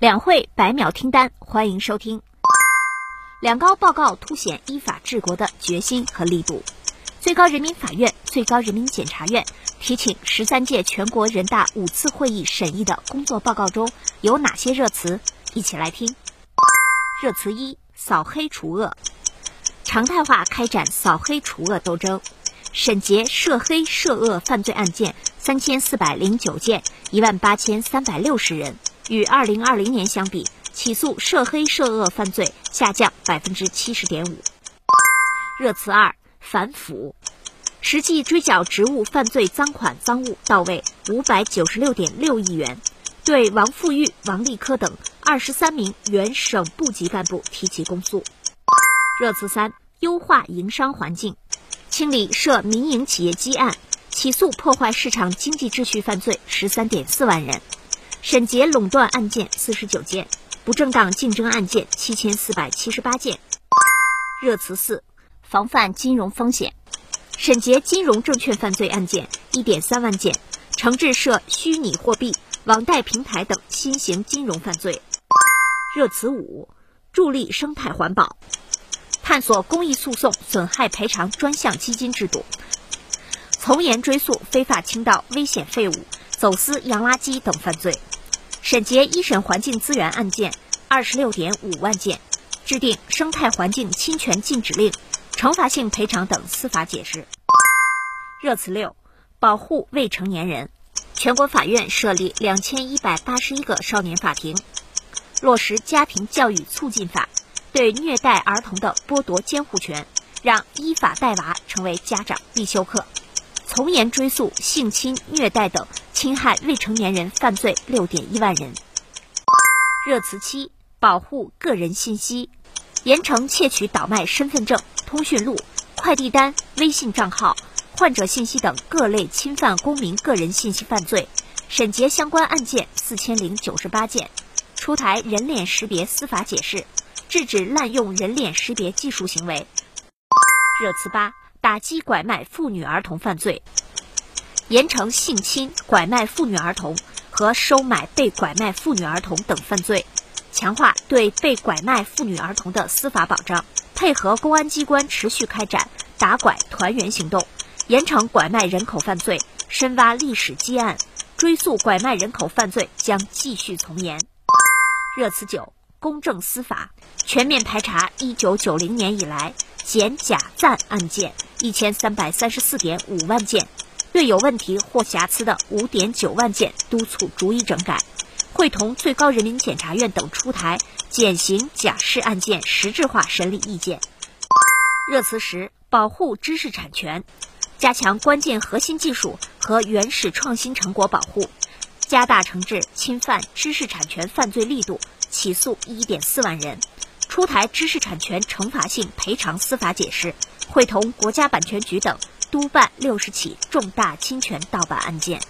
两会百秒听单，欢迎收听。两高报告凸显依法治国的决心和力度。最高人民法院、最高人民检察院提请十三届全国人大五次会议审议的工作报告中有哪些热词？一起来听。热词一：扫黑除恶，常态化开展扫黑除恶斗争，审结涉黑涉恶犯罪案件三千四百零九件，一万八千三百六十人。与二零二零年相比，起诉涉黑涉恶犯罪下降百分之七十点五。热词二：反腐，实际追缴职务犯罪赃款赃物到位五百九十六点六亿元，对王富玉、王立科等二十三名原省部级干部提起公诉。热词三：优化营商环境，清理涉民营企业积案，起诉破坏市场经济秩序犯罪十三点四万人。审结垄断案件四十九件，不正当竞争案件七千四百七十八件。热词四：防范金融风险，审结金融证券犯罪案件一点三万件，惩治涉虚拟货币、网贷平台等新型金融犯罪。热词五：助力生态环保，探索公益诉讼损害赔偿专项基金制度，从严追诉非法倾倒危险废物、走私洋垃圾等犯罪。审结一审环境资源案件二十六点五万件，制定生态环境侵权禁止令、惩罚性赔偿等司法解释。热词六：保护未成年人，全国法院设立两千一百八十一个少年法庭，落实家庭教育促进法，对虐待儿童的剥夺监护权，让依法带娃成为家长必修课，从严追诉性侵、虐待等。侵害未成年人犯罪六点一万人。热词七：保护个人信息，严惩窃取倒卖身份证、通讯录、快递单、微信账号、患者信息等各类侵犯公民个人信息犯罪，审结相关案件四千零九十八件，出台人脸识别司法解释，制止滥用人脸识别技术行为。热词八：打击拐卖妇女儿童犯罪。严惩性侵、拐卖妇女儿童和收买被拐卖妇女儿童等犯罪，强化对被拐卖妇女儿童的司法保障，配合公安机关持续开展打拐团圆行动，严惩拐卖人口犯罪，深挖历史积案，追诉拐卖人口犯罪将继续从严。热词九：公正司法，全面排查一九九零年以来检假暂案件。一千三百三十四点五万件。对有问题或瑕疵的五点九万件督促逐一整改，会同最高人民检察院等出台减刑假释案件实质化审理意见。热词十：保护知识产权，加强关键核心技术和原始创新成果保护，加大惩治侵犯知识产权犯罪力度，起诉一点四万人，出台知识产权惩罚性赔偿司法解释，会同国家版权局等。督办六十起重大侵权盗版案件。